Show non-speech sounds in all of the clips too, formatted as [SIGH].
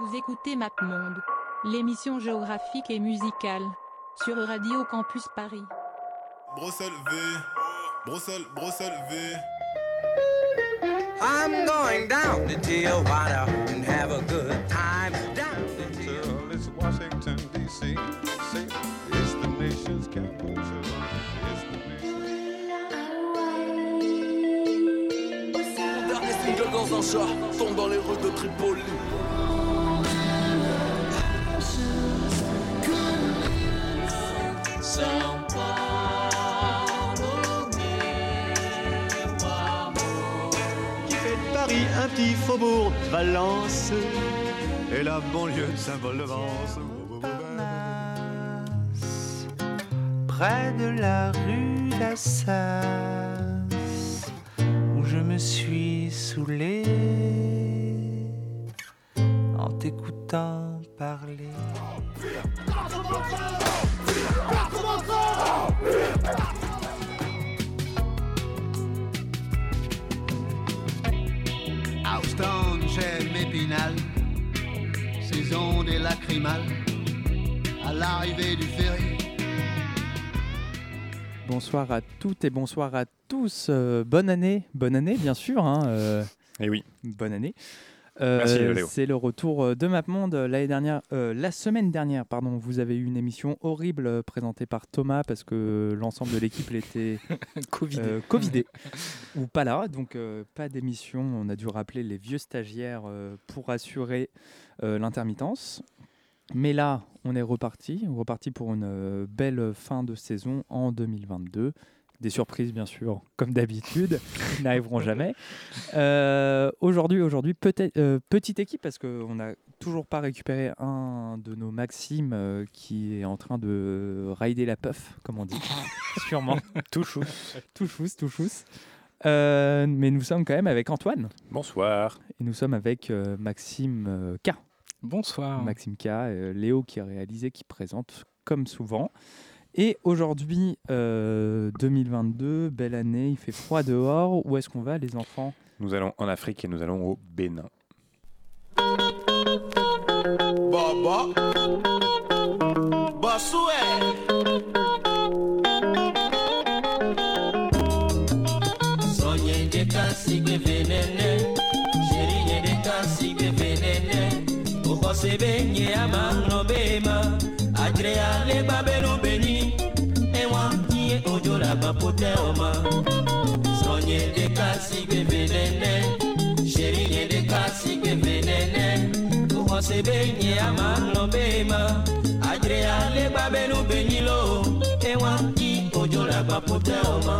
Vous écoutez MapMonde, l'émission géographique et musicale, sur Radio Campus Paris. Bruxelles V, Bruxelles, Bruxelles V. I'm going down to Tijuana and have a good time. Down to Tijuana. Till it's Washington, D.C. It's the nation's capital. It's the nation's Mon dernier single dans un chat tombe dans les rues de Tripoli. Faubourg de Valence et la banlieue de Saint-Paul-de-Vence. Près de la rue d'Assas, où je me suis saoulé en t'écoutant parler. Saison des lacrymales, à l'arrivée du ferry. Bonsoir à toutes et bonsoir à tous. Euh, bonne année, bonne année bien sûr. hein, euh, Et oui, bonne année. Euh. C'est le retour euh, de MapMonde l'année dernière, euh, la semaine dernière, pardon. Vous avez eu une émission horrible présentée par Thomas parce que l'ensemble de l'équipe était [LAUGHS] Covid. euh, covidé [LAUGHS] ou pas là, donc euh, pas d'émission. On a dû rappeler les vieux stagiaires euh, pour assurer euh, l'intermittence. Mais là, on est reparti, on est reparti pour une belle fin de saison en 2022. Des surprises, bien sûr, comme d'habitude, [LAUGHS] qui n'arriveront jamais. Euh, aujourd'hui, aujourd'hui, peut-être euh, petite équipe parce qu'on n'a toujours pas récupéré un de nos Maximes euh, qui est en train de rider la puff, comme on dit, sûrement. [LAUGHS] [LAUGHS] Tout chousse, tout chousse. Euh, mais nous sommes quand même avec Antoine Bonsoir. et nous sommes avec euh, Maxime euh, K. Bonsoir. Maxime K, euh, Léo qui a réalisé, qui présente comme souvent. Et aujourd'hui, euh, 2022, belle année, il fait froid dehors. Où est-ce qu'on va, les enfants? Nous allons en Afrique et nous allons au Bénin. Baba. Basoué. mose benyi ama ŋlɔ be ma adre alegba benu benyi lo. Ewa ki ojo la gba potɛ o ma.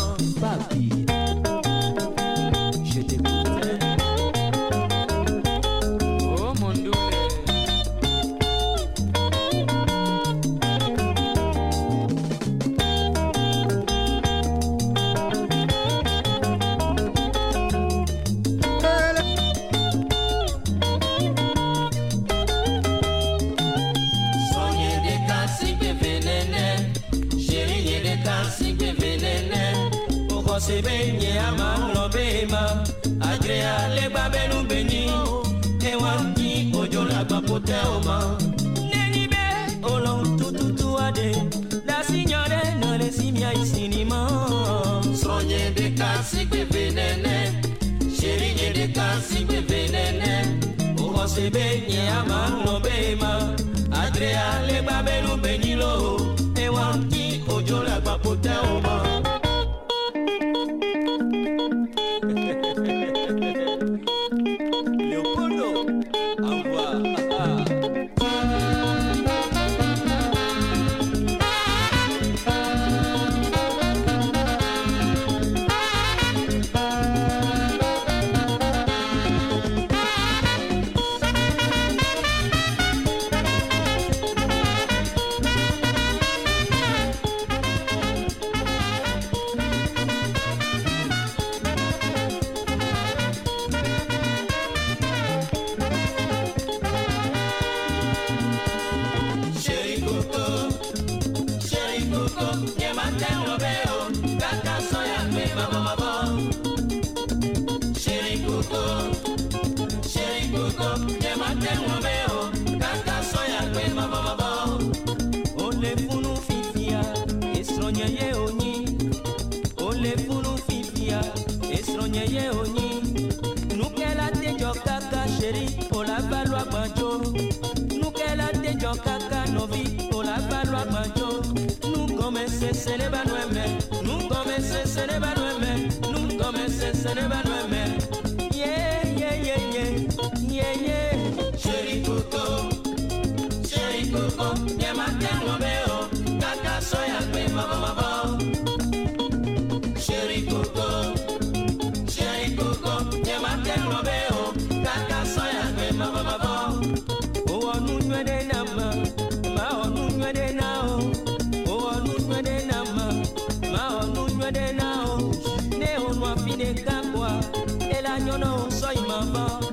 sigbe venene Ukose be nye ama ngobe ma. Adrea le babelu benyilo Ewa ki ojo la gbapota oma. mama.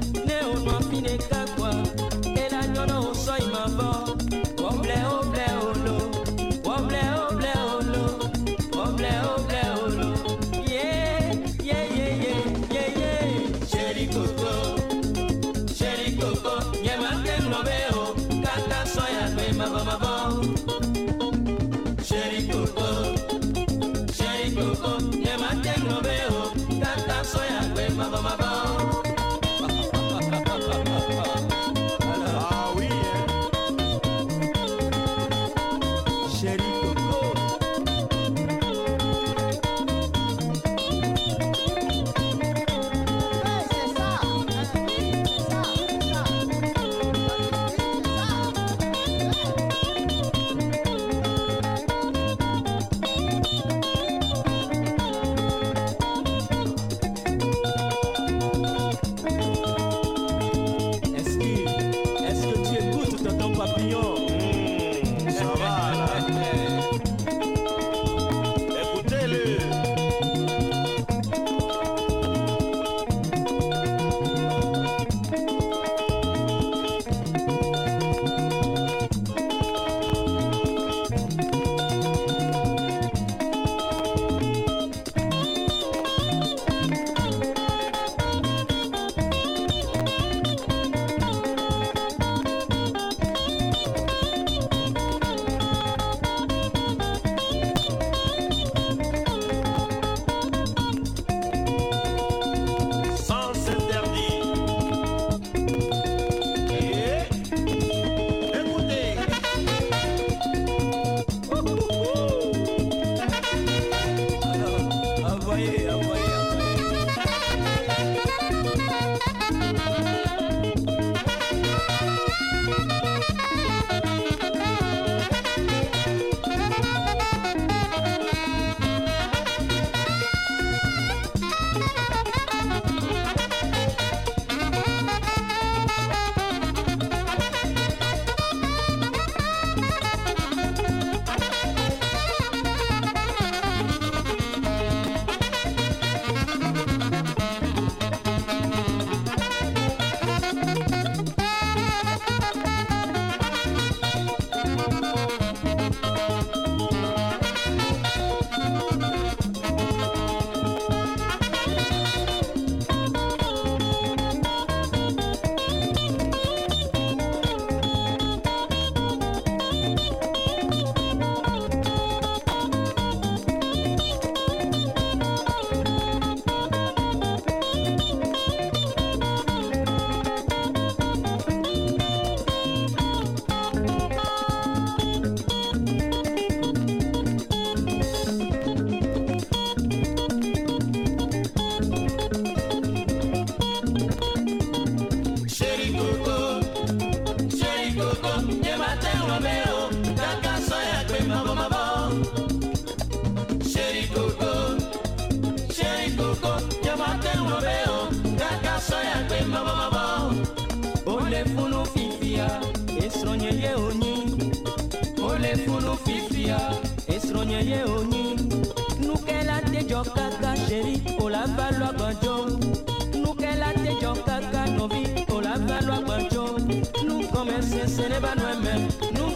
se ne va no es men, no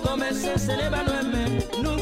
es men, no.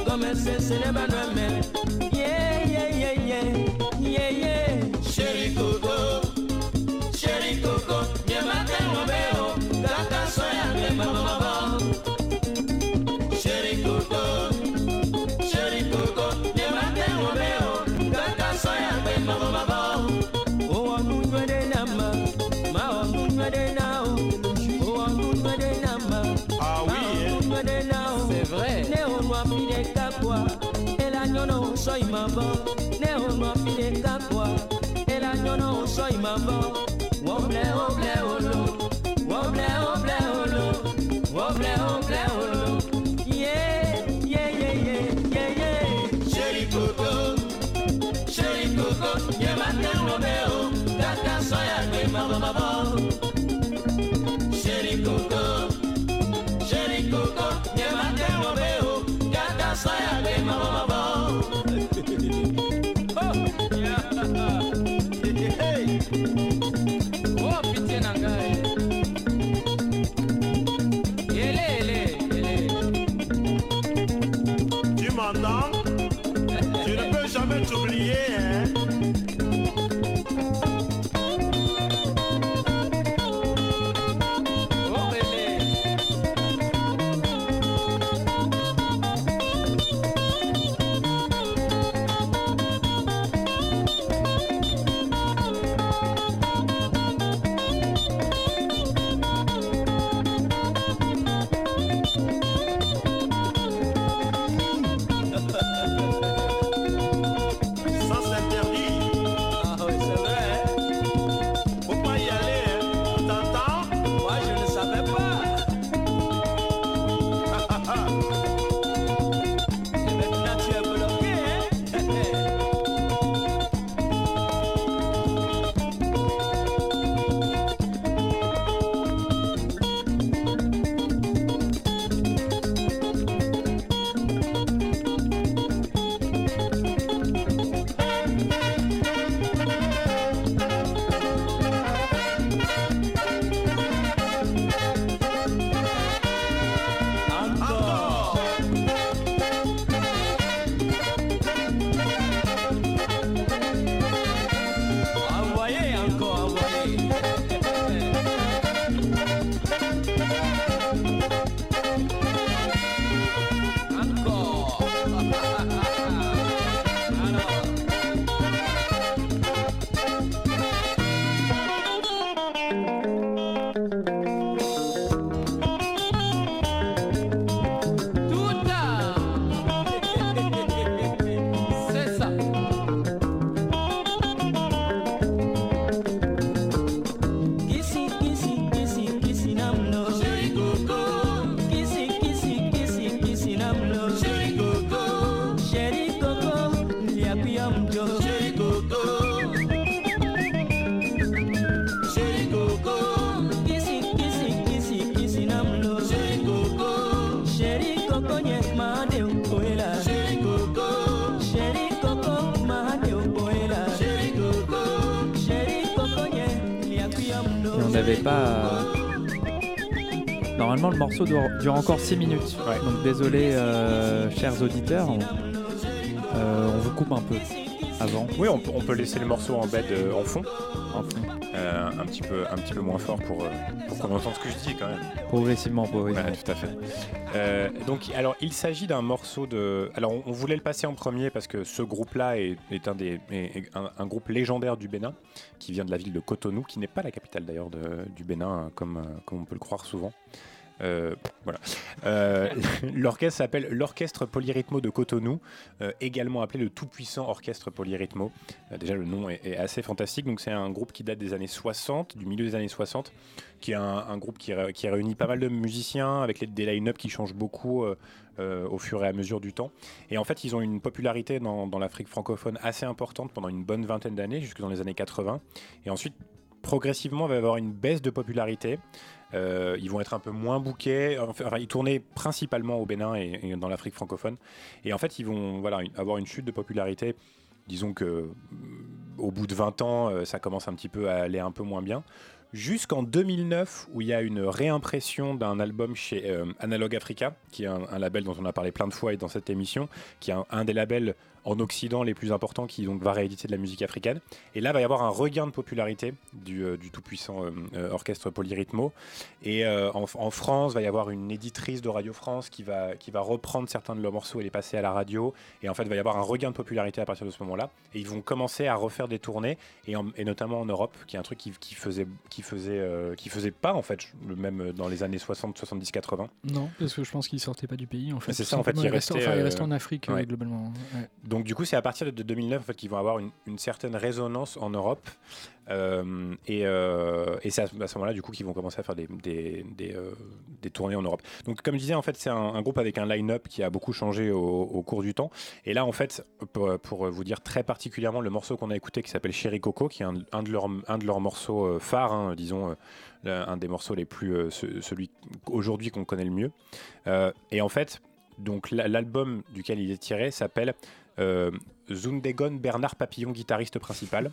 imabɔ ne o nɔ fi ɖe kakua ela nyɔnɔ o sɔ imabɔ wɔblɛ wɔblɛ wolo wɔblɛ wɔblɛ wolo wɔblɛ wɔblɛ wolo ye ye ye ye ye ye. seri koko seri koko nye ma te nɔ be o. Kaka sɔya gbe mabɔmabɔ seri koko seri koko nye ma te nɔ be o. Kaka sɔya gbe mabɔmabɔ. Morceau dure, dure encore 6 minutes. Ouais. Donc désolé, euh, chers auditeurs, on, euh, on vous coupe un peu avant. Oui, on, peut- on peut laisser le morceau en bed euh, en fond, en fond. un, petit peu, un petit peu moins fort pour, pour qu'on entende ce que je dis quand même. Progressivement, progressivement. Ouais, tout à fait. Donc, alors, il s'agit d'un morceau de. Alors, on, on voulait le passer en premier parce que ce groupe-là est, est un des est- un, un groupe légendaire du Bénin qui vient de la ville de Cotonou, qui n'est pas la capitale d'ailleurs du Bénin, hein, comme, comme on peut le croire souvent. Euh, voilà. Euh, [LAUGHS] L'orchestre s'appelle l'Orchestre Polyrythmo de Cotonou, euh, également appelé le tout-puissant Orchestre Polyrythmo. Déjà, le nom est, assez fantastique. Donc, c'est un groupe qui date des années 60, du milieu des années 60, qui est un, groupe qui, ré- qui réunit pas mal de musiciens avec des line-up qui changent beaucoup au fur et à mesure du temps. Et en fait, ils ont une popularité dans, l'Afrique francophone assez importante pendant une bonne vingtaine d'années, jusque dans les années 80. Et ensuite, progressivement, va y avoir une baisse de popularité. Euh, ils vont être un peu moins bookés. Enfin, ils tournaient principalement au Bénin et, dans l'Afrique francophone. Et en fait, ils vont avoir une chute de popularité. Disons que euh, au bout de 20 ans, euh, ça commence un petit peu à aller un peu moins bien. Jusqu'en 2009, où il y a une réimpression d'un album chez euh, Analog Africa, qui est un, label dont on a parlé plein de fois et dans cette émission, qui est un des labels en Occident les plus importants qui donc, va rééditer de la musique africaine. Et là, va y avoir un regain de popularité du, euh, du tout-puissant euh, euh, orchestre Polyrythmo. Et euh, en, en France, va y avoir une éditrice de Radio France qui va, qui va reprendre certains de leurs morceaux et les passer à la radio. Et en fait, il va y avoir un regain de popularité à partir de ce moment-là. Et ils vont commencer à refaire des tournées, et, en- et notamment en Europe, qui est un truc qui, qui faisait, qui faisait, qui faisait pas en fait, même dans les années 60, 70, 80. Non, parce que je pense qu'il sortait pas du pays. En fait, C'est ça, en fait, il enfin, il euh, restait en Afrique ouais. globalement. Ouais. Donc du coup, c'est à partir de 2009 en fait, qu'ils vont avoir une, certaine résonance en Europe. Euh, et euh, et c'est à, ce moment-là, du coup, qu'ils vont commencer à faire euh, des tournées en Europe. Donc, comme je disais, en fait, c'est un, groupe avec un line-up qui a beaucoup changé au, cours du temps. Et là, en fait, pour, vous dire très particulièrement le morceau qu'on a écouté qui s'appelle Chéri Coco, qui est un, de, leurs, morceaux phares, hein, disons, un des morceaux les plus. ce- celui aujourd'hui qu'on connaît le mieux. Et en fait, donc la- l'album duquel il est tiré s'appelle Zundegon Bernard Papillon, guitariste principal,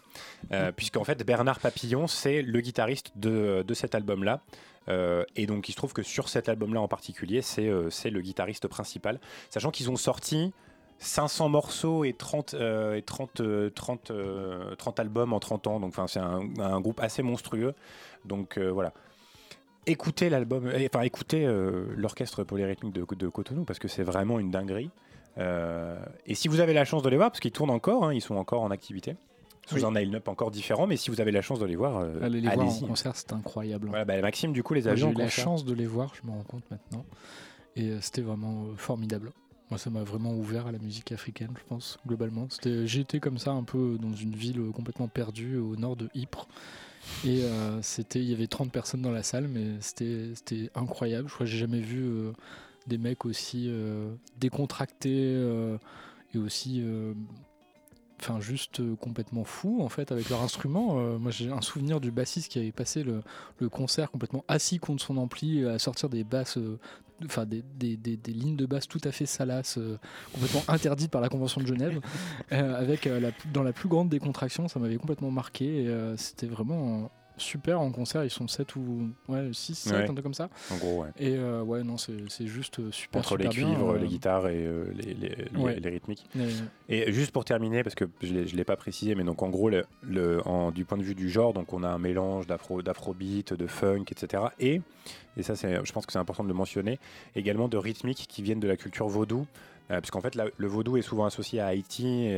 euh, puisqu'en fait Bernard Papillon c'est le guitariste de, de cet album-là. Euh, et donc il se trouve que sur cet album-là en particulier, c'est euh, le guitariste principal, sachant qu'ils ont sorti 500 morceaux et 30, euh, et 30, euh, 30, euh, 30 albums en 30 ans, donc c'est un, groupe assez monstrueux. Donc euh, voilà. Écoutez l'album, euh, enfin écoutez euh, l'orchestre polyrythmique de Cotonou parce que c'est vraiment une dinguerie. Euh, et si vous avez la chance de les voir, parce qu'ils tournent encore, hein, ils sont encore en activité, sous Oui. un line-up encore différent, mais si vous avez la chance de les voir, euh, Allez les voir en concert, c'est incroyable. Voilà, bah, Maxime, du coup, les a Moi, vus J'ai eu la chance de les voir, je me rends compte maintenant. Et euh, c'était vraiment euh, formidable. Moi, ça m'a vraiment ouvert à la musique africaine, je pense, globalement. Été comme ça un peu dans une ville complètement perdue au nord de Ypres. Et euh, c'était, il y avait 30 personnes dans la salle, mais c'était c'était incroyable. Je crois que j'ai jamais vu euh, des mecs aussi euh, décontractés euh, et aussi euh, enfin juste euh, complètement fous en fait avec leur instrument. Euh, moi j'ai un souvenir du bassiste qui avait passé le, le concert complètement assis contre son ampli à sortir des basses, euh, enfin des, des- des- des lignes de basse tout à fait salaces, complètement interdites par la Convention de Genève, [LAUGHS] avec la, dans la plus grande décontraction. Ça m'avait complètement marqué et c'était vraiment super en concert. Ils sont 7 ou ouais, 6, 7, Ouais. un truc comme ça. En gros, ouais. Et euh, ouais, non, c'est juste euh, super. Entre les super cuivres, euh, les guitares et euh, les, les- les- Ouais. les rythmiques. Et juste pour terminer, parce que je ne l'ai pas précisé, mais donc en gros, le, le- en- du point de vue du genre, donc on a un mélange d'afro, d'afrobeat, de funk, etc. Et, et ça, je pense que c'est important de le mentionner, également de rythmiques qui viennent de la culture vaudou. Euh, parce qu'en fait, la- le vaudou est souvent associé à Haïti,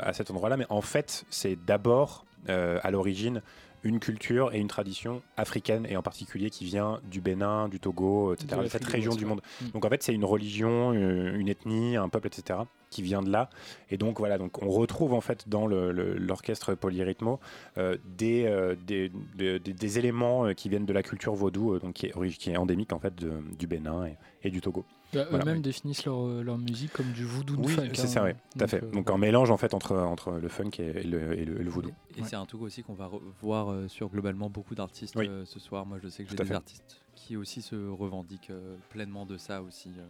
à cet endroit-là, mais en fait, c'est d'abord, euh, à l'origine, une culture et une tradition africaine, et en particulier qui vient du Bénin, du Togo, etc., De cette région du monde. Mm. Donc en fait, c'est une religion, euh, une ethnie, un peuple, etc., qui vient de là. Et donc voilà, donc on retrouve en fait dans l'orchestre polyrythmo euh, des, euh, des, des- éléments qui viennent de la culture vaudou, donc qui est, ori- qui est endémique en fait de- du Bénin et, et du Togo. Bah, Voilà. Eux-mêmes définissent leur, euh, leur musique comme du voodoo de Oui, funk. c'est hein. ça, oui, tout à fait. euh, Donc un mélange en fait entre, entre le funk et, le, et le- et le vaudou. Et, et c'est un truc aussi qu'on va voir euh, sur globalement beaucoup d'artistes Oui. euh, ce soir. Moi, je sais que j'ai Tout à des fait. artistes qui aussi se revendiquent euh, pleinement de ça aussi, euh,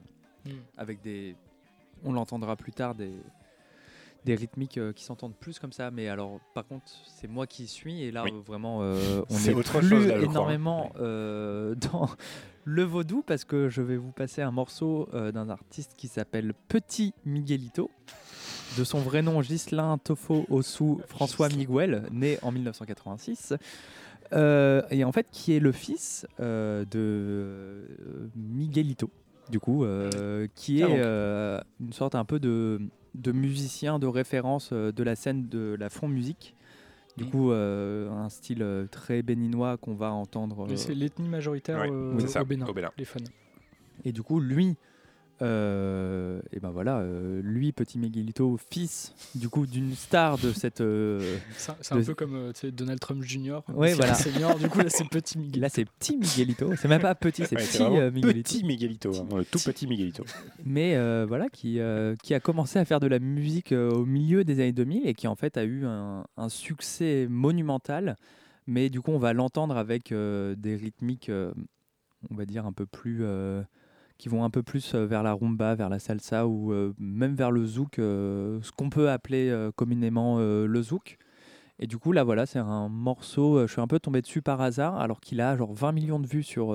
Mm. avec des, on l'entendra plus tard, des des rythmiques euh, qui s'entendent plus comme ça. Mais alors, par contre, c'est moi qui suis et là Oui. euh, vraiment, euh, [LAUGHS] on est autre plus chose, là, je crois, hein. énormément euh, [LAUGHS] dans le vaudou parce que je vais vous passer un morceau euh, d'un artiste qui s'appelle Petit Miguelito. De son vrai nom, Ghislain Tofo Ossou François Miguel, né en 1986. Euh, et en fait, qui est le fils de Miguelito, du coup, qui est une sorte un peu de, de musicien de référence euh, de la scène de la fond musique. Du coup, euh, un style euh, très béninois qu'on va entendre. Mais euh, c'est l'ethnie majoritaire Ouais, euh, c'est ça, au, Bénin, au Bénin. les fans. et du coup, lui, euh, et ben voilà, euh, lui, petit Miguelito, fils du coup d'une star de cette. euh, C'est c'est un de- peu comme euh, Donald Trump Jr. Ouais, voilà. senior, du coup là c'est petit Miguel. là, c'est petit Miguelito. C'est même pas petit, c'est Ouais, petit euh, Miguelito. petit Miguelito, le tout petit Miguelito. mais euh, voilà, qui, euh, qui a commencé à faire de la musique euh, au milieu des années 2000 et qui en fait a eu un, un succès monumental. Mais du coup, on va l'entendre avec euh, des rythmiques, euh, on va dire, un peu plus. Qui vont un peu plus euh, vers la rumba, vers la salsa ou euh, même vers le zouk, euh, ce qu'on peut appeler communément le zouk. Et du coup, là, voilà, c'est un morceau, je suis un peu tombé dessus par hasard, alors qu'il a genre 20 millions de vues sur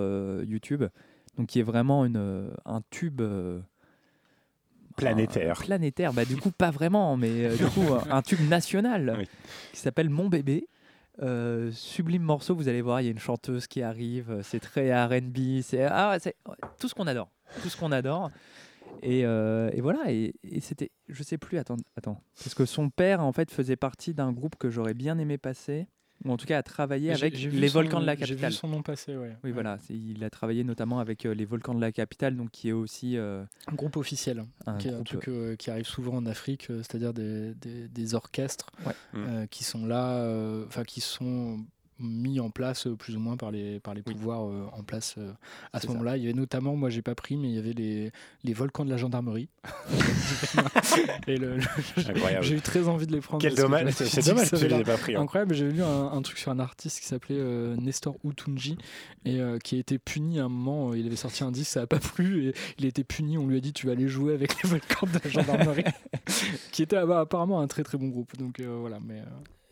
YouTube. Donc, qui est vraiment une, un tube. Planétaire. un- planétaire, bah du coup pas vraiment, mais euh, du coup [LAUGHS] un tube national Oui. qui s'appelle Mon bébé. Euh, sublime morceau, vous allez voir, il y a une chanteuse qui arrive, euh, c'est très R&B, c'est ah, tout ce qu'on adore, tout ce qu'on adore. Et, euh, et voilà, et, et c'était, je sais plus, attends, attends, parce que son père en fait faisait partie d'un groupe que j'aurais bien aimé passer. Ou en tout cas a travaillé J'ai- avec j'ai les volcans de la J'ai capitale. vu son nom passer, ouais. Oui, Ouais. voilà, il a travaillé notamment avec euh, les volcans de la capitale, donc qui est aussi euh, Un groupe officiel, un qui est un truc euh, qui arrive souvent en Afrique, euh, c'est-à-dire des, des- des orchestres Ouais. euh, qui sont là, euh, enfin qui sont mis en place euh, plus ou moins par les, par les pouvoirs euh, en place euh, à ce moment-là. Il y avait notamment, moi j'ai pas pris, mais il y avait les, les volcans de la gendarmerie. [LAUGHS] Et le- le- Incroyable. J'ai eu très envie de les prendre. Quel dommage, je c'est- dommage que avait les l'air pas pris, hein. Incroyable, j'avais lu un, un truc sur un artiste qui s'appelait euh, Nestor Utunji et qui a été puni à un moment. Il avait sorti un disque, ça n'a pas plu et il a été puni. On lui a dit tu vas aller jouer avec les volcans de la gendarmerie, [LAUGHS] qui était ah bah, apparemment un très très bon groupe. Donc voilà, mais.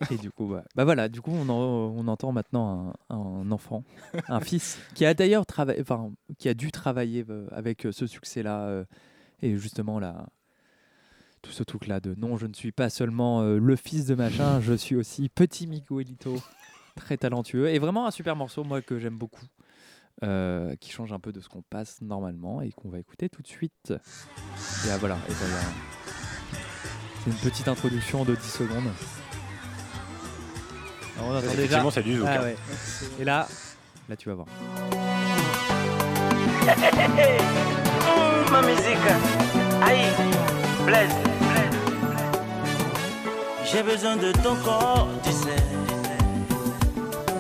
[LAUGHS] Et du coup, bah, bah voilà, du coup, on, en- on entend maintenant un, un enfant, un [LAUGHS] fils, qui a d'ailleurs travaillé, enfin, qui a dû travailler euh, avec euh, ce succès-là, euh, et justement là, tout ce truc-là de non, je ne suis pas seulement euh, le fils de machin, je suis aussi petit Miguelito, très talentueux, et vraiment un super morceau, moi que j'aime beaucoup, euh, qui change un peu de ce qu'on passe normalement et qu'on va écouter tout de suite. Et ah, voilà, et voilà. c'est une petite introduction de 10 secondes. Alors, on entend c'est- déjà- effectivement, c'est du zouk, Ah hein. ouais. Et là, là tu vas voir. Mmh, ma musique. Aïe, Blaise. J'ai besoin de ton corps, tu sais.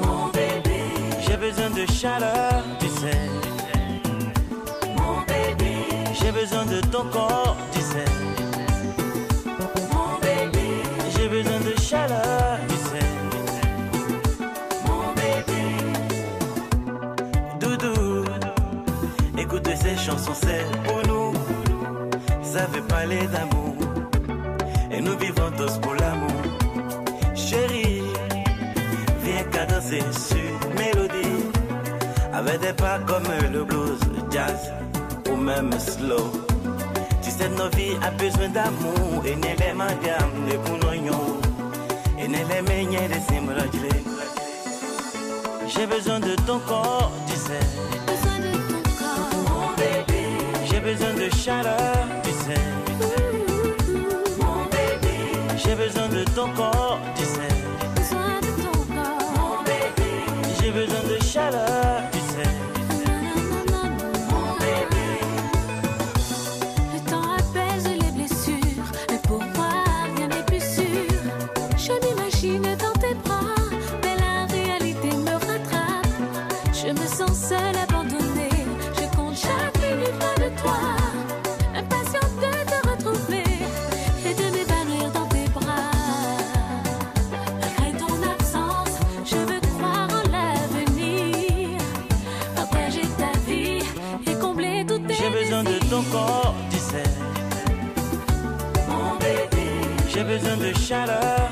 Mon bébé. J'ai besoin de chaleur, tu sais. Mon bébé. J'ai besoin de ton corps, Écoute ces chansons, c'est pour nous. Ça veut parler d'amour. Et nous vivons tous pour l'amour. Chérie, viens danser sur mélodie. Avec des pas comme le blues, jazz ou même slow. Tu sais, nos vies a besoin d'amour. Et n'est les madame, les counoyons. Et n'est les meilleurs des simrajlés. J'ai besoin de ton corps, tu sais. Besoin J'ai besoin de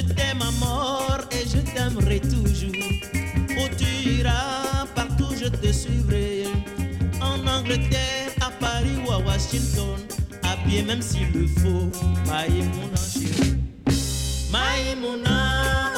Je t'aime à mort et je t'aimerai toujours. Où tu iras, partout je te suivrai. En Angleterre, à Paris ou à Washington, à pied même s'il le faut. Maïmouna chérie. Maïmouna,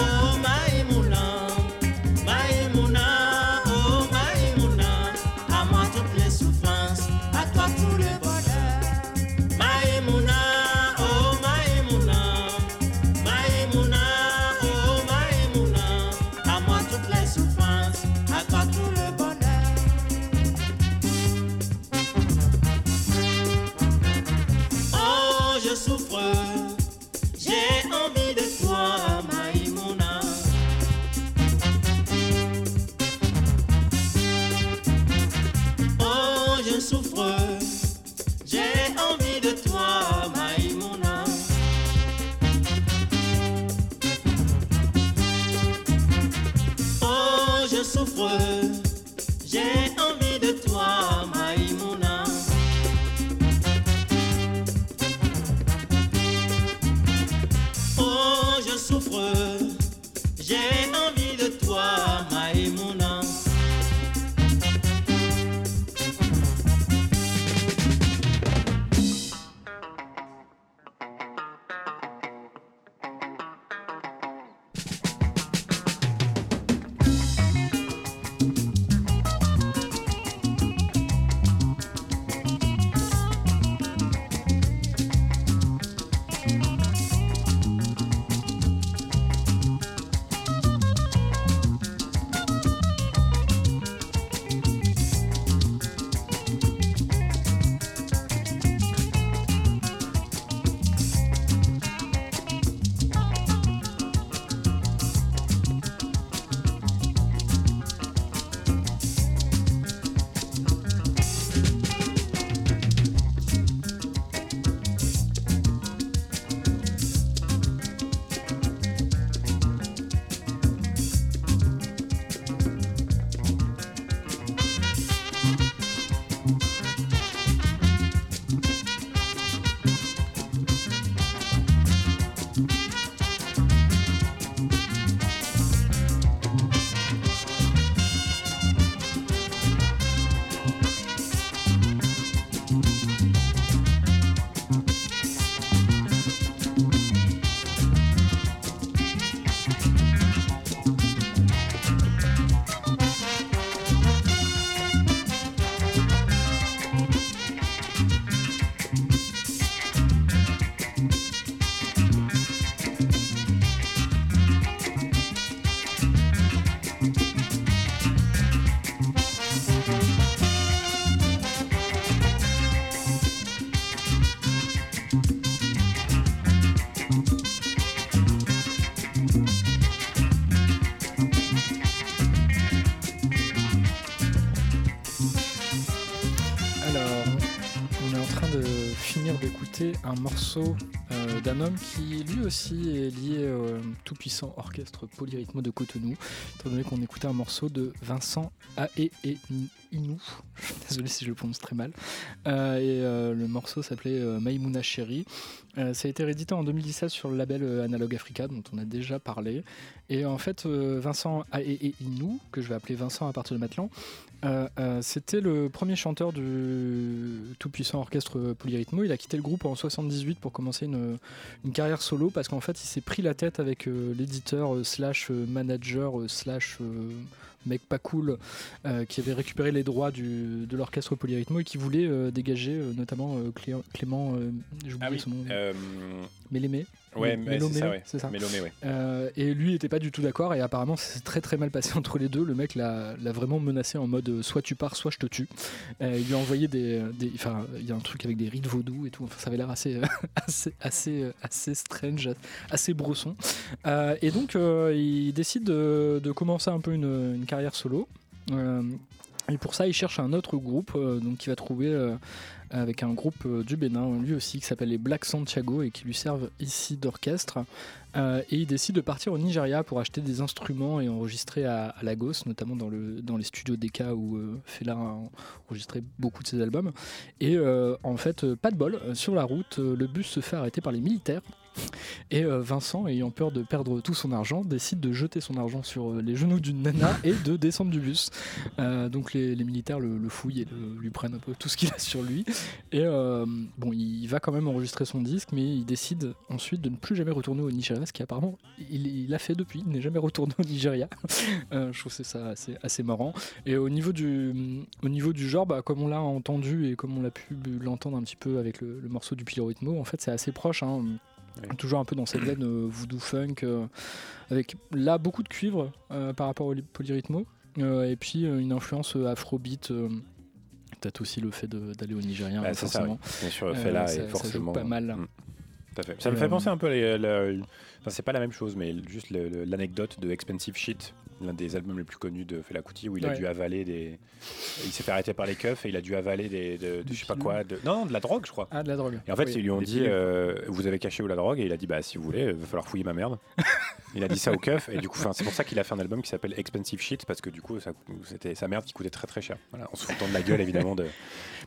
un morceau euh, d'un homme qui lui aussi est lié au tout-puissant orchestre polyrythmo de Cotonou, étant donné qu'on écoutait un morceau de Vincent Ae et Inou. [LAUGHS] Désolé si je le prononce très mal. Euh, et euh, le morceau s'appelait euh, Maïmouna Chéri. Euh, ça a été réédité en 2017 sur le label euh, Analog Africa, dont on a déjà parlé. Et en fait, Vincent et Inou, que je vais appeler Vincent à partir de maintenant, c'était le premier chanteur du tout-puissant orchestre Polyrythmo. Il a quitté le groupe en 78 pour commencer une, une carrière solo parce qu'en fait, il s'est pris la tête avec l'éditeur slash manager slash mec pas cool qui avait récupéré les droits du, de l'orchestre Polyrythmo et qui voulait euh, dégager euh, notamment euh, Clé- Clément, j'ai oublié Ah oui, son nom, Mélémé. Ouais, c'est ça, ouais. c'est ça. Ouais. Et lui était pas du tout d'accord et apparemment ça s'est très très mal passé [LAUGHS] entre les deux. Le mec l'a vraiment menacé en mode soit tu pars, soit je te tue. Il lui a envoyé des, enfin il y a un truc avec des rites vaudou et tout. Enfin, ça avait l'air assez [LAUGHS] assez assez assez strange, assez brosson. Et donc il décide de, de commencer un peu une, une carrière solo. Euh, et pour ça, il cherche un autre groupe euh, donc qu'il va trouver euh, avec un groupe euh, du Bénin, lui aussi, qui s'appelle les Black Santiago et qui lui servent ici d'orchestre. Et il décide de partir au Nigeria pour acheter des instruments et enregistrer à, Lagos, notamment dans, le, dans les studios DK où Fela a enregistré beaucoup de ses albums. Et en fait, pas de bol, sur la route, le bus se fait arrêter par les militaires. Et euh, Vincent, ayant peur de perdre tout son argent, décide de jeter son argent sur euh, les genoux d'une nana [LAUGHS] et de descendre du bus. Euh, donc les, les militaires le, le fouillent et le- lui prennent un peu tout ce qu'il a sur lui. Et euh, bon, il va quand même enregistrer son disque, mais il décide ensuite de ne plus jamais retourner au Nigeria, ce qui apparemment il, il a fait depuis. Il n'est jamais retourné au Nigeria. [LAUGHS] Euh, je trouve que ça assez, assez marrant. Et au niveau du, au niveau du genre, bah, comme on l'a entendu et comme on l'a pu l'entendre un petit peu avec le, le morceau du Pilo Ritmo, en fait c'est assez proche. hein. Toujours un peu dans cette veine euh, voodoo funk, euh, avec là beaucoup de cuivre euh, par rapport au polyrythmo, et puis une influence afrobeat. Peut-être aussi le fait d'aller au Nigeria, Bah, c'est ça, forcément. oui. Bien sûr, Euh, ça- est ça joue forcément. pas mal. Mm. Fait. Ça me fait penser un peu à les- le- enfin, c'est pas la même chose, mais juste le- le- l'anecdote de Expensive Shit, l'un des albums les plus connus de Fela Kuti, où il a dû avaler des. Il s'est fait arrêter par les keufs et il a dû avaler des, de, de je sais pas quoi. De... Non, non, de la drogue, je crois. Ah, de la drogue. Et en fait, Oui. ils lui ont Des dit euh, Vous avez caché où la drogue Et il a dit Bah, si vous voulez, il va falloir fouiller ma merde. [LAUGHS] il a dit ça au keuf. Et du coup, [LAUGHS] c'est pour ça qu'il a fait un album qui s'appelle Expensive Shit, parce que du coup, c'était sa merde qui coûtait très très cher. Voilà, en se foutant de la gueule, évidemment, de,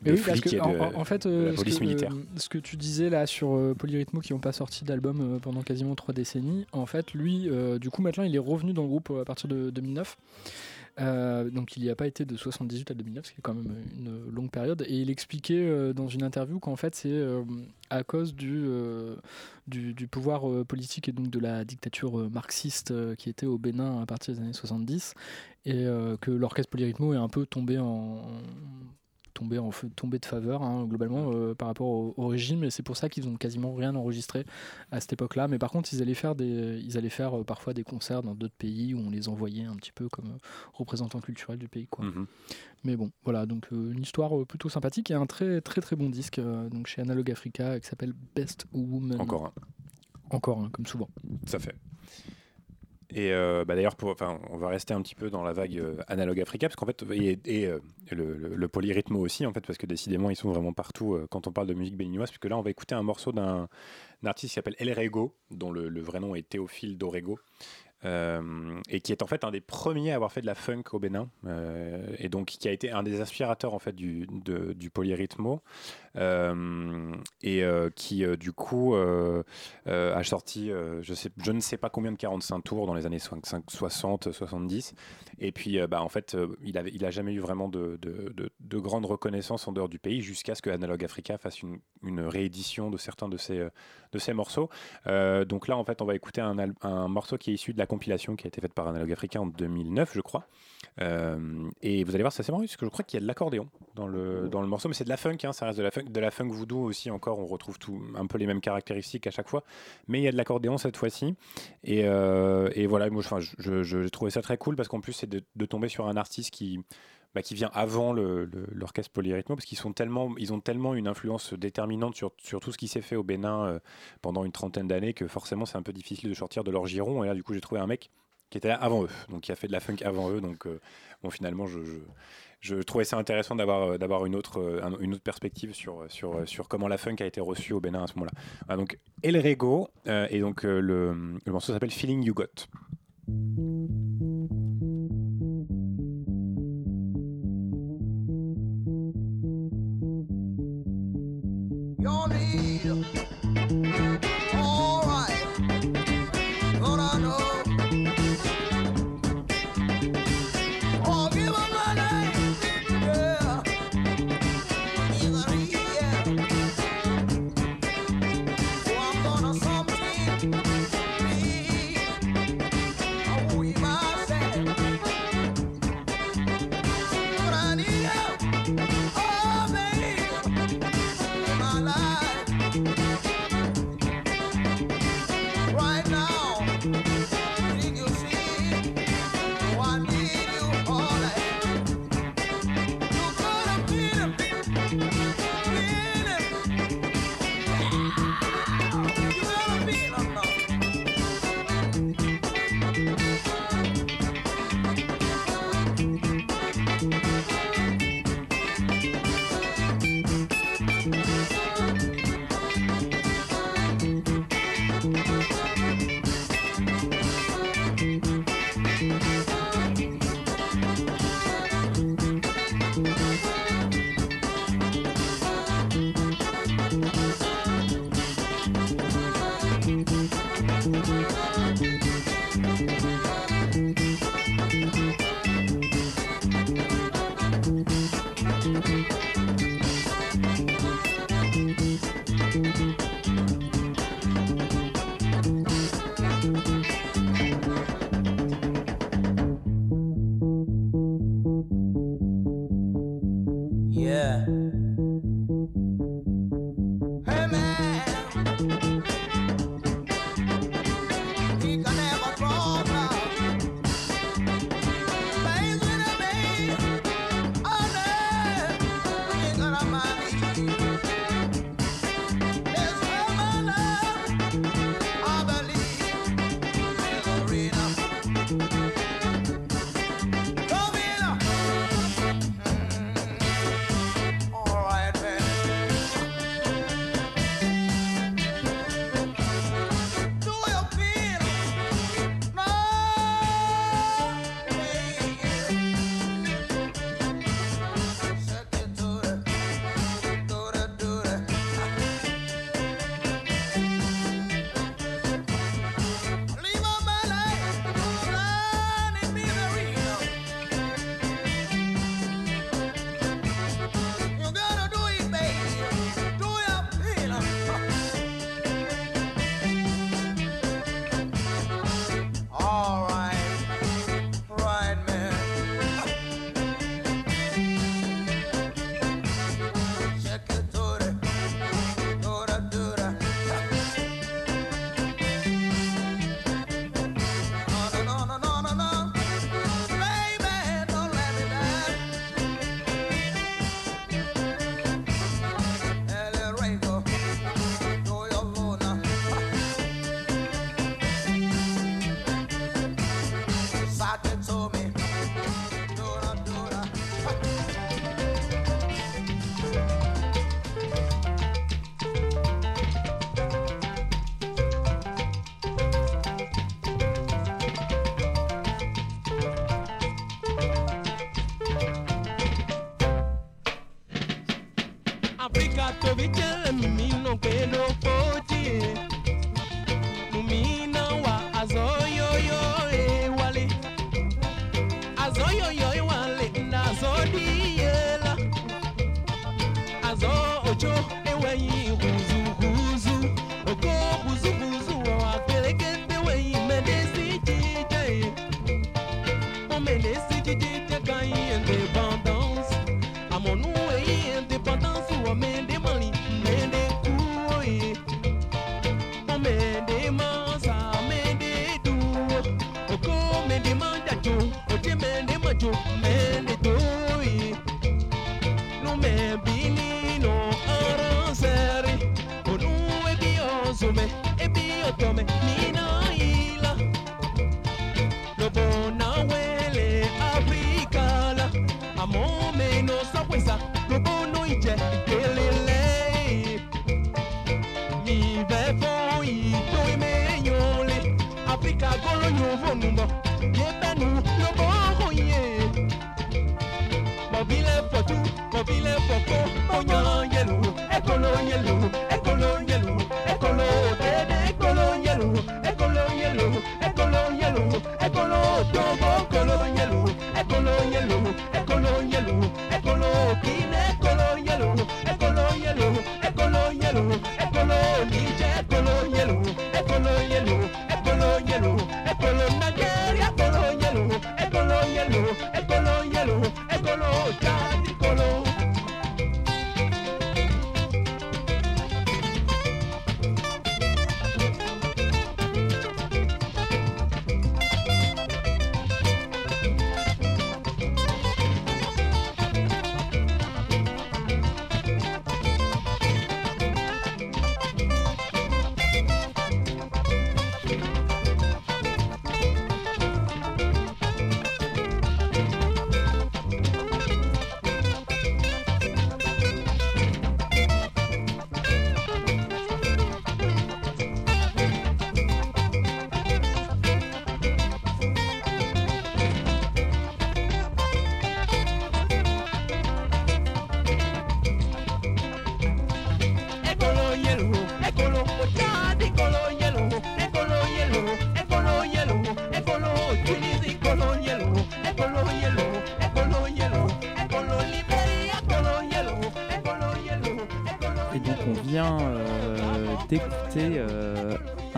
Mais des oui, parce flics que et de, en, fait, de euh, la ce, police que, militaire. euh, ce que tu disais là sur euh, Polyrythmo qui n'ont pas sorti d'album pendant quasiment trois décennies, en fait, lui, euh, du coup, maintenant, il est revenu dans le groupe à partir de 2009. Euh, donc il n'y a pas été de 78 à 2009, ce qui est quand même une longue période. Et il expliquait euh, dans une interview qu'en fait c'est euh, à cause du, pouvoir politique et donc de la dictature marxiste qui était au Bénin à partir des années 70 et que l'orchestre Polyrythmo est un peu tombé en tombé, en, tombé de faveur hein, globalement euh, par rapport au, au régime et c'est pour ça qu'ils ont quasiment rien enregistré à cette époque-là mais par contre ils allaient faire des ils allaient faire euh, parfois des concerts dans d'autres pays où on les envoyait un petit peu comme euh, représentants culturels du pays quoi. Mhm. mais bon voilà donc une histoire plutôt sympathique et un très très très bon disque donc chez Analog Africa qui s'appelle Best Woman Encore un. encore un comme souvent Ça fait. Et euh, bah d'ailleurs, enfin, on va rester un petit peu dans la vague euh, analogue Africa, parce qu'en fait, et, euh, le, le, polyrythmo aussi, en fait, parce que décidément, ils sont vraiment partout euh, quand on parle de musique béninoise, puisque là, on va écouter un morceau d'un artiste qui s'appelle El Rego, dont le, vrai nom est Théophile Dorego. et qui est en fait un des premiers à avoir fait de la funk au Bénin et donc qui a été un des inspirateurs en fait du, de- du polyrythmo et euh, qui euh, du coup euh, euh, a sorti euh, je, sais, je ne sais pas combien de 45 tours dans les années 5 60 70 et puis euh, bah, en fait euh, il avait il a jamais eu vraiment de, de, de- de grande reconnaissance en dehors du pays jusqu'à ce que Analog Africa fasse une, une réédition de certains de ses, euh, de ses morceaux. Euh, donc là en fait on va écouter un, morceau qui est issu de la compilation qui a été faite par Analog Africa en 2009 je crois. Euh, et vous allez voir c'est assez marrant parce que je crois qu'il y a de l'accordéon dans le, dans le morceau mais c'est de la funk hein, ça reste de la funk de la funk voodoo aussi encore on retrouve tout un peu les mêmes caractéristiques à chaque fois. Mais il y a de l'accordéon cette fois-ci. Et, euh, et voilà moi je, je, ça très cool parce qu'en plus c'est de, tomber sur un artiste qui bah, qui vient avant l'orchestre polyrythmo parce qu'ils ils ont tellement une influence déterminante sur, sur tout ce qui s'est fait au Bénin euh, pendant une trentaine d'années que forcément c'est un peu difficile de sortir de leur giron. Et là du coup j'ai trouvé un mec qui était là avant eux. Donc qui a fait de la funk avant eux. Donc euh, bon finalement je, je, je trouvais ça intéressant d'avoir euh, d'avoir une autre euh, un- une autre perspective sur sur euh, sur comment la funk a été reçue au Bénin à ce moment-là. Donc El Rego et donc le, le morceau s'appelle Feeling You Got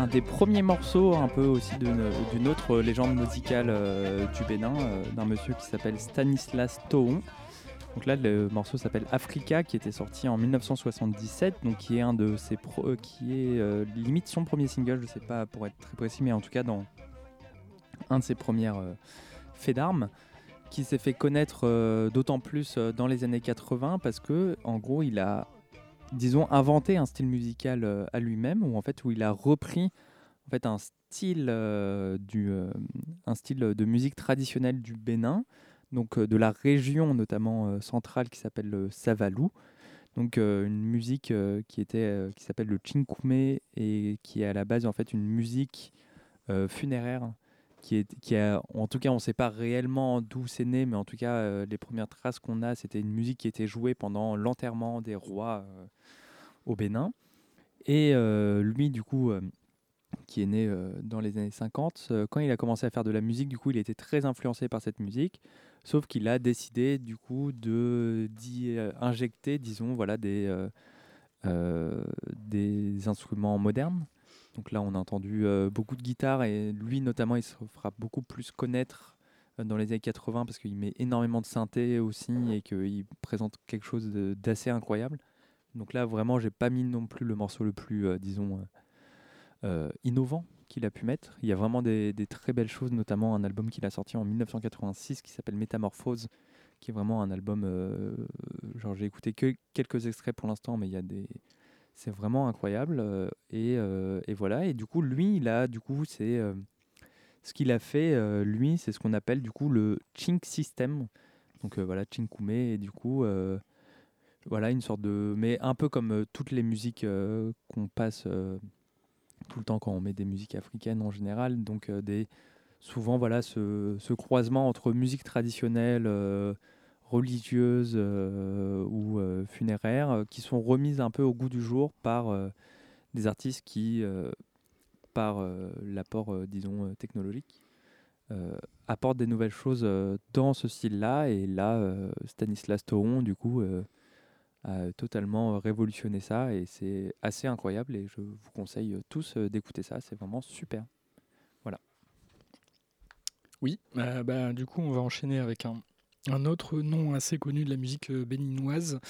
des premiers morceaux un peu aussi d'une autre légende musicale euh, du Bénin, euh, d'un monsieur qui s'appelle Stanislas Tohon. Donc là le morceau s'appelle Africa qui était sorti en 1977, donc qui est un de ses pro- euh, qui est limite son premier single, je sais pas pour être très précis, mais en tout cas dans un de ses premiers euh, faits d'armes qui s'est fait connaître d'autant plus dans les années 80 parce que en gros il a disons inventé un style musical euh, à lui-même ou en fait où il a repris en fait un style euh, du euh, un style de musique traditionnelle du Bénin donc de la région notamment centrale qui s'appelle le Savalou. Donc une musique qui était qui s'appelle le Chinkoumé et qui est à la base en fait une musique funéraire qui est qui a en tout cas on ne sait pas réellement d'où c'est né mais en tout cas euh, les premières traces qu'on a c'était une musique qui était jouée pendant l'enterrement des rois euh, au Bénin. Et euh, lui du coup qui est né dans les années 50 euh, quand il a commencé à faire de la musique du coup il était très influencé par cette musique. Sauf qu'il a décidé du coup d'y injecter disons voilà des des instruments modernes donc là, on a entendu euh, beaucoup de guitares et lui, notamment, il se fera beaucoup plus connaître euh, dans les années 80 parce qu'il met énormément de synthé aussi et qu'il présente quelque chose d'assez incroyable. Donc là, vraiment, j'ai pas mis non plus le morceau le plus, euh, disons, innovant qu'il a pu mettre. Il y a vraiment des, très belles choses, notamment un album qu'il a sorti en 1986 qui s'appelle Métamorphose, qui est vraiment un album. genre, j'ai écouté que quelques extraits pour l'instant, mais il y a des. C'est vraiment incroyable. euh, et, euh, et voilà. Et du coup, lui, il a, du coup, c'est. euh, ce qu'il a fait, lui, c'est ce qu'on appelle du coup le Chink System. Donc voilà, Chinkume, et du coup, voilà, une sorte de. Mais un peu comme toutes les musiques qu'on passe tout le temps quand on met des musiques africaines en général. Donc des. Souvent, voilà, ce, ce croisement entre musique traditionnelle, religieuse euh, ou euh, funéraire, euh, qui sont remises un peu au goût du jour par des artistes qui, par l'apport, disons, technologique, apportent des nouvelles choses dans ce style-là. Et là, Stanislas Toron, du coup, a totalement révolutionné ça. Et c'est assez incroyable. Et je vous conseille tous d'écouter ça. C'est vraiment super. Voilà. Oui, bah, du coup, on va enchaîner avec un, un autre nom assez connu de la musique euh, béninoise.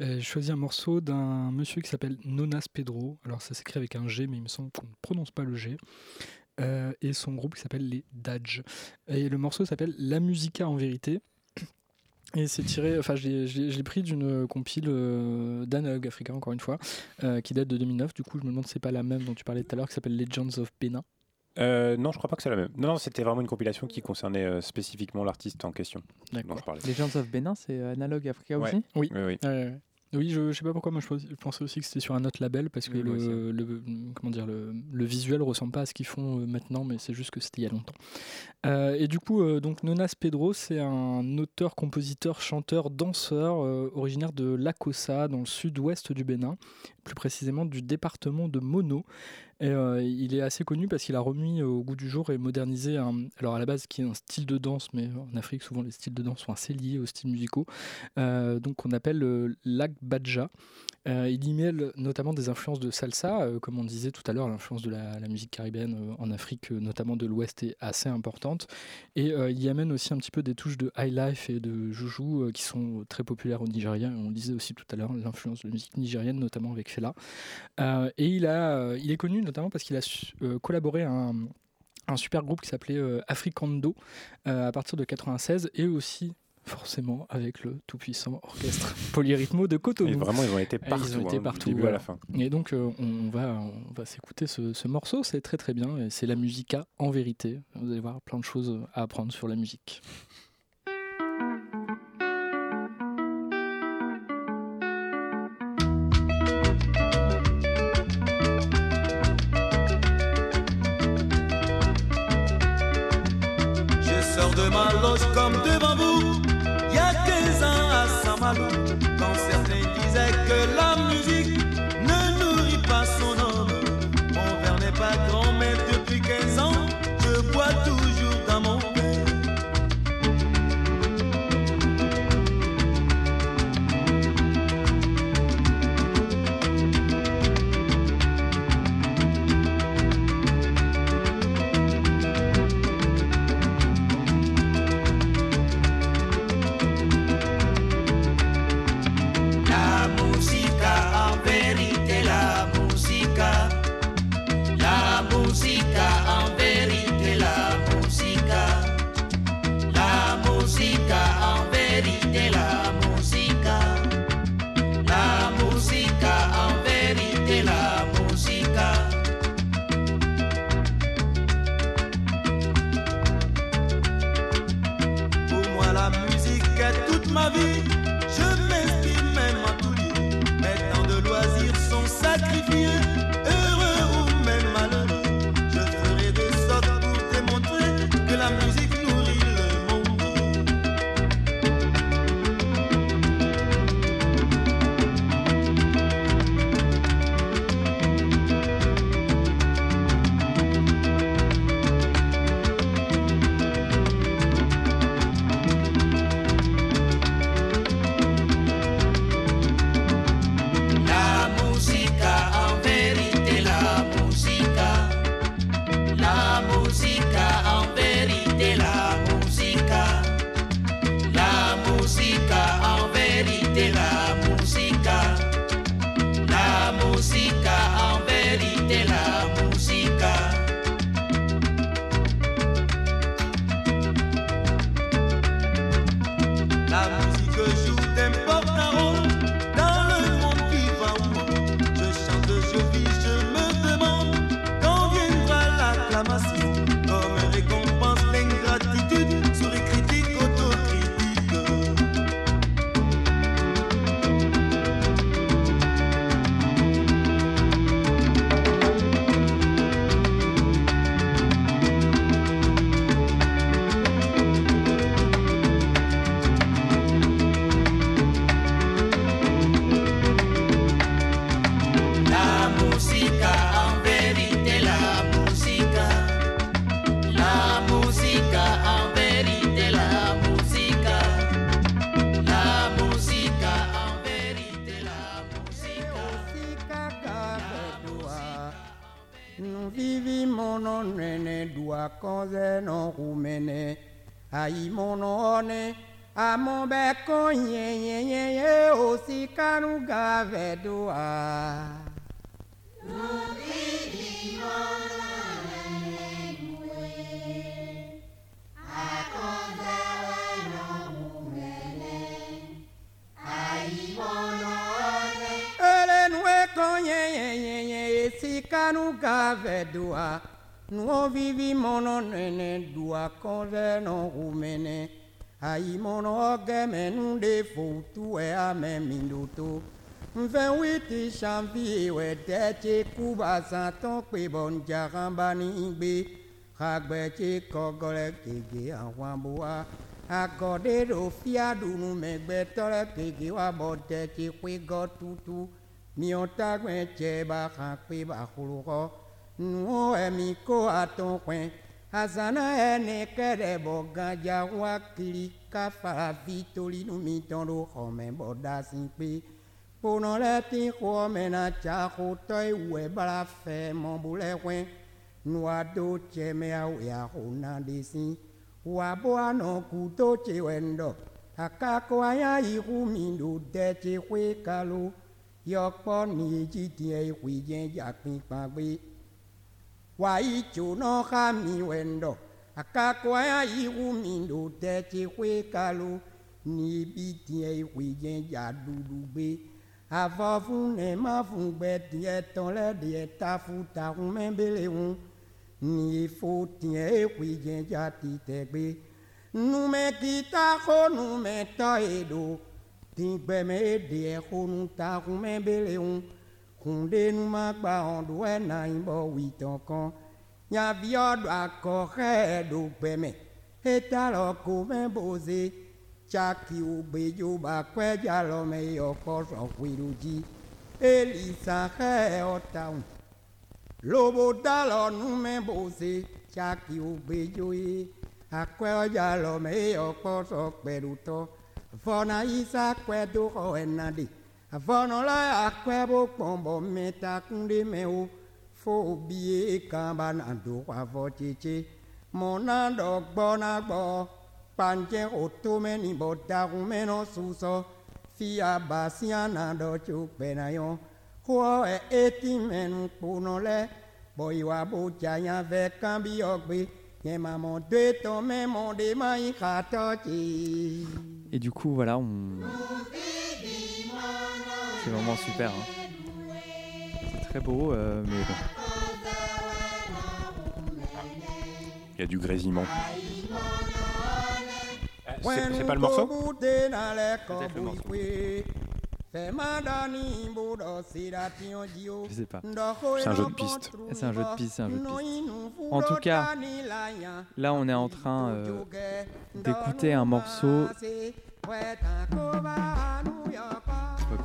Euh, J'ai choisi un morceau d'un monsieur qui s'appelle Nonas Pedro. Alors, ça s'écrit avec un G, mais il me semble qu'on ne prononce pas le G. Euh, et son groupe qui s'appelle les Daj. Et le morceau s'appelle La Musica en vérité. Et c'est tiré, enfin je l'ai- pris d'une compile euh, d'Analogue Africa, encore une fois, qui date de 2009. Du coup, je me demande si c'est pas la même dont tu parlais tout à l'heure, qui s'appelle Legends of Benin. Euh, non, je crois pas que c'est la même. Non, non, c'était vraiment une compilation qui concernait euh, spécifiquement l'artiste en question dont je parlais. Legends of Benin, c'est Analog Africa Ouais. aussi? Oui. Oui, oui. Oui, je, je sais pas pourquoi, moi je, pens- je pensais aussi que c'était sur un autre label parce que Oui, le, le- comment dire, le, le visuel ressemble pas à ce qu'ils font euh, maintenant, mais c'est juste que c'était il y a longtemps. Euh, et du coup, euh, donc Nonas Pedro, c'est un auteur, compositeur, chanteur, danseur euh, originaire de Lakossa, dans le sud-ouest du Bénin, plus précisément du département de Mono. Et euh, il est assez connu parce qu'il a remis au goût du jour et modernisé un, alors à la base qui un style de danse, mais en Afrique souvent les styles de danse sont assez liés aux styles musicaux, euh, donc on appelle euh, l'Agbadja. Euh, il y mêle notamment des influences de salsa, euh, comme on disait tout à l'heure, l'influence de la, musique caribéenne en Afrique, notamment de l'Ouest, est assez importante. Et il y amène aussi un petit peu des touches de high life et de joujou qui sont très populaires au Nigeria. On disait aussi tout à l'heure, l'influence de la musique nigérienne, notamment avec Fela. Euh, et il, a, euh, il est connu notamment parce qu'il a su- euh, collaboré à un, un super groupe qui s'appelait Africando à partir de 96 et aussi forcément avec le tout-puissant orchestre [LAUGHS] Polyrythmo de Cotonou. Et vraiment, ils ont été partout, Ils ont été hein, du partout. à la fin. Et donc, euh, on va, on va s'écouter ce, ce morceau, c'est très très bien. Et c'est la musica en vérité. Vous allez voir plein de choses à apprendre sur la musique. vivi mono nene dua konze no rumene. Ai mono oge menu de foutu e ame minduto nfɛn witi sanfie we tɛtse kuba santo pe bɔ njakanba ni gbe agbɛtse kɔgɔlɛ kege àwọn akode agɔde do fia dunu mɛgbɛtɔlɛ kege wa bɔ tɛtse pe gɔ tutu. Miɔtagbɛn tsɛ ba kan ba kolo nuwo emi ko atɔ kɔɛ azana ene kɛrɛ bɔ ganja wakili ka farafi tori numi tɔn do xɔmɛ bɔ dasi pe kponɔ lɛ ti xɔmɛ na tsa xɔtɔ ewɛ bala fɛ mɔbu lɛ kɔɛ nua do tsɛmɛawo ya xɔ na de si. Wabɔ anɔ kuto tse wɛ ŋdɔ akako aya yi mi do dɛ tse xoe kalo yɔkpɔ ni etsi tiɛ yi ko idze dza kpi kpagbe. Kwa waichuno hami wendo akakwaya iwumindu tẹti kwekalu níbi tiẹ̀ ìwìyẹn yàdúdú gbé afọ́fún nẹ̀ má fún gbẹ tiẹ̀ tán lẹ́dẹ̀ẹ́ ta fún takun mẹ́bẹ̀lẹ̀ hun ní ifo tiẹ̀ ìwìyẹn yà ti tẹ̀ gbé numekita kó numetọ́ èdò tìgbẹ́mẹ́ èdè ẹ̀kọ́ nu takun mẹ́bẹ̀lẹ̀ hun kunde numakpa ɔɖoɛ nanyibɔ witɔn kan nyavi ɔɖo akɔ xe ɛɖo gbɛmɛ etalɔ kome boze tsaki wogbedzo bakɔɛ dzalɔmɛ yɔkɔ sɔƒuiɖo dzi elisa xe ɔtaŋu lobotalɔ nume boze tsaki wogbedzo ye akɔɛ ɔdzalɔmɛ yɔkɔ sɔkpɛɖotɔ fɔna isa kɔɛ do xɔ ɛna de. Afɔnɔlɔ akpɛ bo kpɔnbɔ mɛta kunde mɛ wo fo bie na do avɔ tsetse mɔna dɔ gbɔna gbɔ panjɛ o tome ni bɔ dagun mɛnɔ susɔ fia basiana dɔ tso gbɛna yɔ xɔ ɛ eti mɛnu kponɔ lɛ bɔyiwa bo dzanya vɛ kan bi yɔ gbe nyɛmamɔ do etɔ mɛmɔ de ma yi. Et du coup, voilà, on. C'est vraiment super. hein. C'est très beau, euh, mais bon. Il y a du grésillement. C'est c'est pas le morceau Peut-être le morceau. Je sais pas. C'est un jeu de piste. C'est un jeu de piste, c'est un jeu de piste. En tout cas, là, on est en train euh, d'écouter un morceau.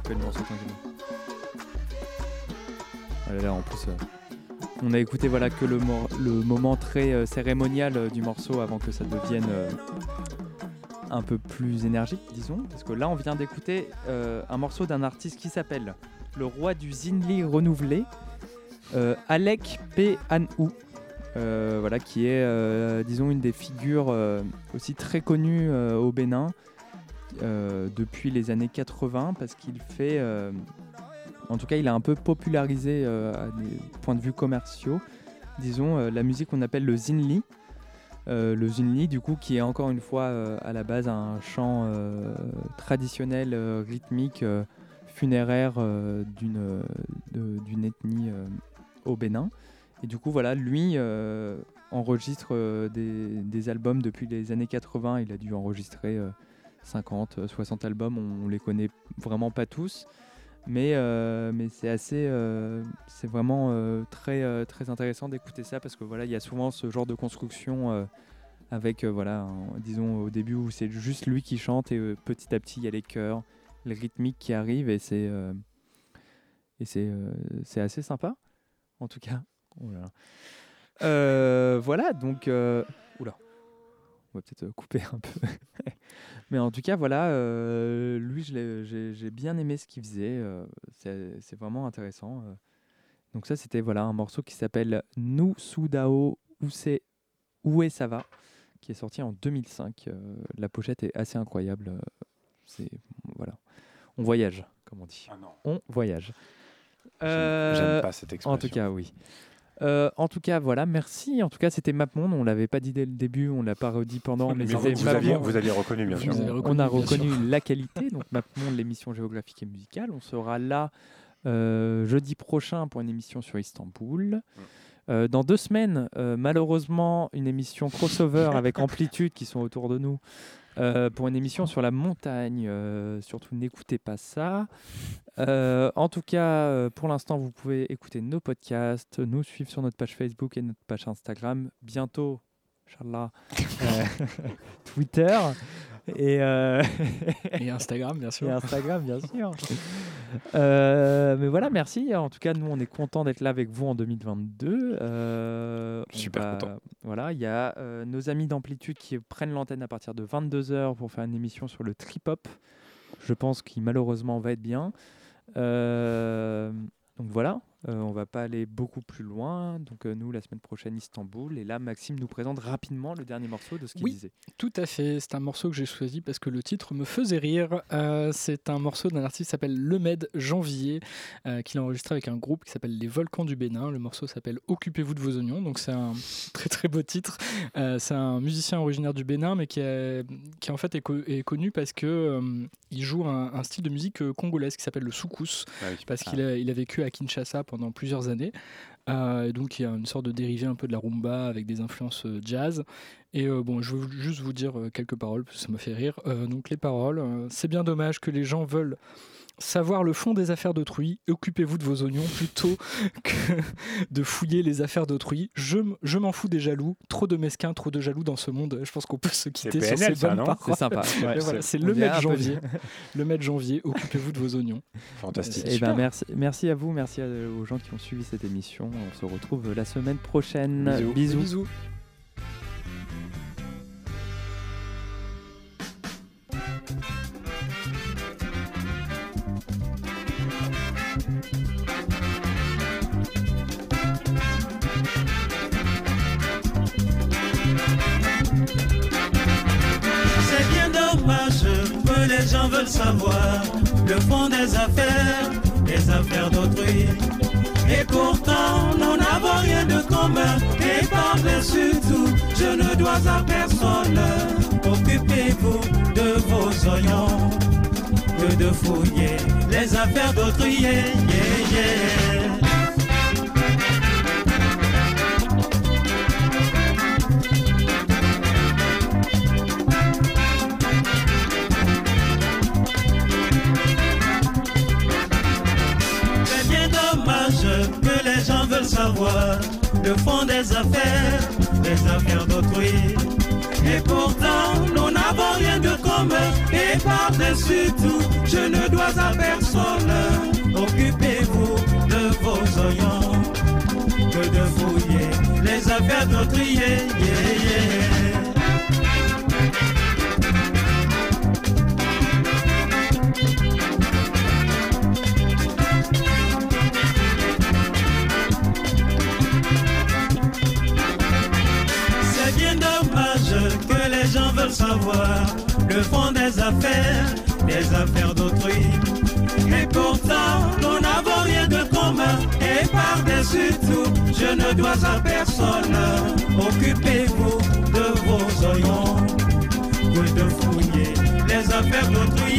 Plus, euh, on a écouté voilà que le, moment très euh, cérémonial euh, du morceau avant que ça devienne un peu plus énergique, disons. Parce que là, on vient d'écouter un morceau d'un artiste qui s'appelle Le Roi du Zinli renouvelé, Alec P. Anou. Voilà, qui est, disons, une des figures aussi très connues au Bénin euh, depuis les années 80, parce qu'il fait, euh, en tout cas, il a un peu popularisé euh, à des points de vue commerciaux, disons, euh, la musique qu'on appelle le Zinli. Le Zinli, du coup, qui est encore une fois à la base un chant traditionnel, rythmique, funéraire d'une d'une ethnie au Bénin. Et du coup, voilà, lui enregistre des, albums depuis les années 80. Il a dû enregistrer 50, euh, 60 albums. On, les connaît vraiment pas tous. Mais, euh, mais c'est assez, euh, c'est vraiment euh, très, euh, très intéressant d'écouter ça parce que voilà, il y a souvent ce genre de construction euh, avec, euh, voilà, disons au début où c'est juste lui qui chante et euh, petit à petit il y a les chœurs, les rythmiques qui arrivent et c'est, euh, et c'est, euh, assez sympa, en tout cas. Oh là là. Euh, voilà, donc, euh, oula, on va peut-être euh, couper un peu. [LAUGHS] Mais en tout cas, voilà, euh, lui, j'ai bien aimé ce qu'il faisait. euh, c'est c'est vraiment intéressant. euh. Donc ça, c'était voilà un morceau qui s'appelle Nous Sudao Use Où ça va, qui est sorti en 2005. Euh, la pochette est assez incroyable. C'est voilà, on voyage, comme on dit. On voyage. J'aime pas cette En expression. tout cas, oui. Euh, en tout cas, voilà, merci. En tout cas, c'était MapMonde. On l'avait pas dit dès le début, on l'a pas redit pendant, mais, Mais vous- aviez- MapMonde. vous aviez reconnu, bien sûr. On a reconnu la qualité. Donc MapMonde, l'émission géographique et musicale. On sera là euh, jeudi prochain pour une émission sur Istanbul. Euh, dans deux semaines, euh, malheureusement, une émission crossover avec Amplitude qui sont autour de nous euh, pour une émission sur la montagne. Euh, surtout, n'écoutez pas ça. Euh, en tout cas, pour l'instant, vous pouvez écouter nos podcasts, nous suivre sur notre page Facebook et notre page Instagram. Bientôt, Inch'Allah, [LAUGHS] [LAUGHS] Twitter. Et, euh, [LAUGHS] Et Instagram, bien sûr. Et Instagram, bien sûr. Euh, mais voilà, merci. En tout cas, nous, on est content d'être là avec vous en 2022. Euh, Super va- content. Voilà, il y a nos amis d'Amplitude qui prennent l'antenne à partir de 22h pour faire une émission sur le trip-hop. Je pense qu'il malheureusement va être bien. Donc voilà, euh, on va pas aller beaucoup plus loin. Donc euh, nous, la semaine prochaine, Istanbul. Et là, Maxime nous présente rapidement le dernier morceau de ce qu'il Oui, disait. tout à fait. C'est un morceau que j'ai choisi parce que le titre me faisait rire. Euh, c'est un morceau d'un artiste qui s'appelle Le Med Janvier, euh, qu'il a enregistré avec un groupe qui s'appelle Les Volcans du Bénin. Le morceau s'appelle Occupez-vous de vos oignons. Donc c'est un [LAUGHS] très très beau titre. Euh, c'est un musicien originaire du Bénin, mais qui, est- qui en fait est, co- est connu parce que euh, il joue un, un style de musique congolaise qui s'appelle le soukous, Ah parce qu'il a, il a vécu à Kinshasa pendant plusieurs années. Euh, donc il y a une sorte de dérivé un peu de la rumba avec des influences euh, jazz. Et euh, bon, je veux juste vous dire euh, quelques paroles, parce que ça m'a fait rire. Donc les paroles, c'est bien dommage que les gens veulent savoir le fond des affaires d'autrui. Occupez-vous de vos oignons plutôt [LAUGHS] que de fouiller les affaires d'autrui. Je, m'en fous des jaloux. Trop de mesquins, trop de jaloux dans ce monde. Je pense qu'on peut se quitter sur PNL, ces ça, bonnes paroles. C'est sympa. [LAUGHS] Et Ouais, voilà, c'est- le maître janvier. le maître janvier. Occupez-vous de vos oignons. Fantastique. Eh ben, merci, merci à vous, merci à- aux gens qui ont suivi cette émission. On se retrouve la semaine prochaine. Bisous. Gens veulent savoir le fond des affaires, les affaires d'autrui. Et pourtant, nous n'avons rien de commun. Et par-dessus tout, je ne dois à personne. Occupez-vous de vos oignons, que de fouiller les affaires d'autrui. Le fond des affaires, les affaires d'autrui. Et pourtant, nous n'avons rien de commun. Et par-dessus tout, je ne dois à personne. Occupez-vous de vos oignons, que de fouiller les affaires d'autrui. Le fond des affaires, des affaires d'autrui. Et pourtant, nous n'avons rien de commun. Et par-dessus tout, je ne dois à personne. Occupez-vous de vos oignons, que de fouiller les affaires d'autrui.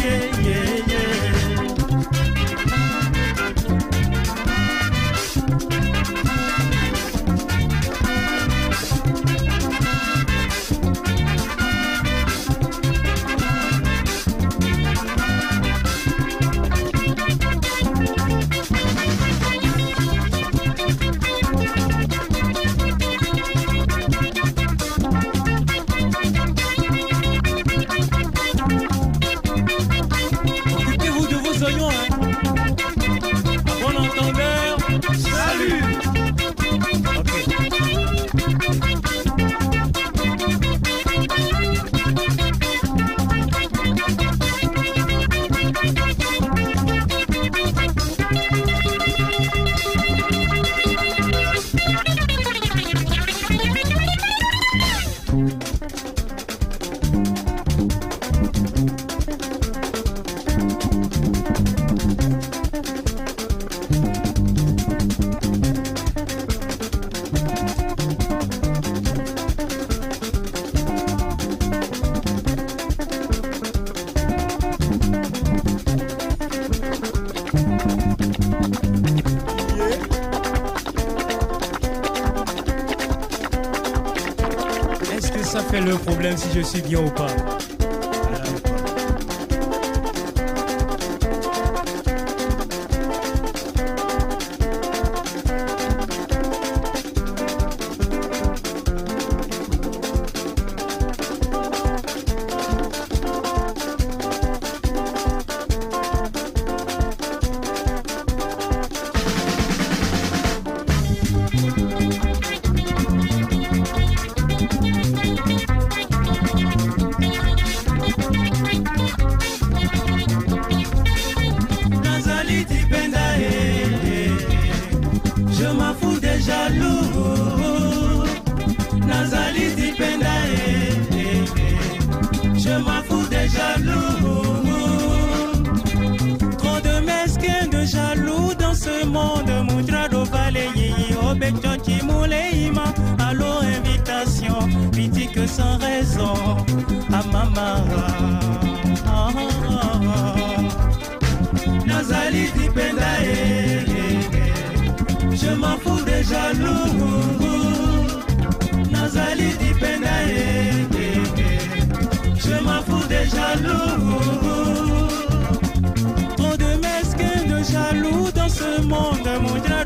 Si je suis bien ou pas. Je m'en fous des jaloux. Trop de mesquins de jaloux dans ce monde. Mudrado Valeyi, Obechochi Mouleima. Allô, invitation, critique sans raison. À maman. Ah, je m'en fous des jaloux. Nazali Dipenda, fous des jaloux. Trop de mesquins de jaloux dans ce monde. Mudrado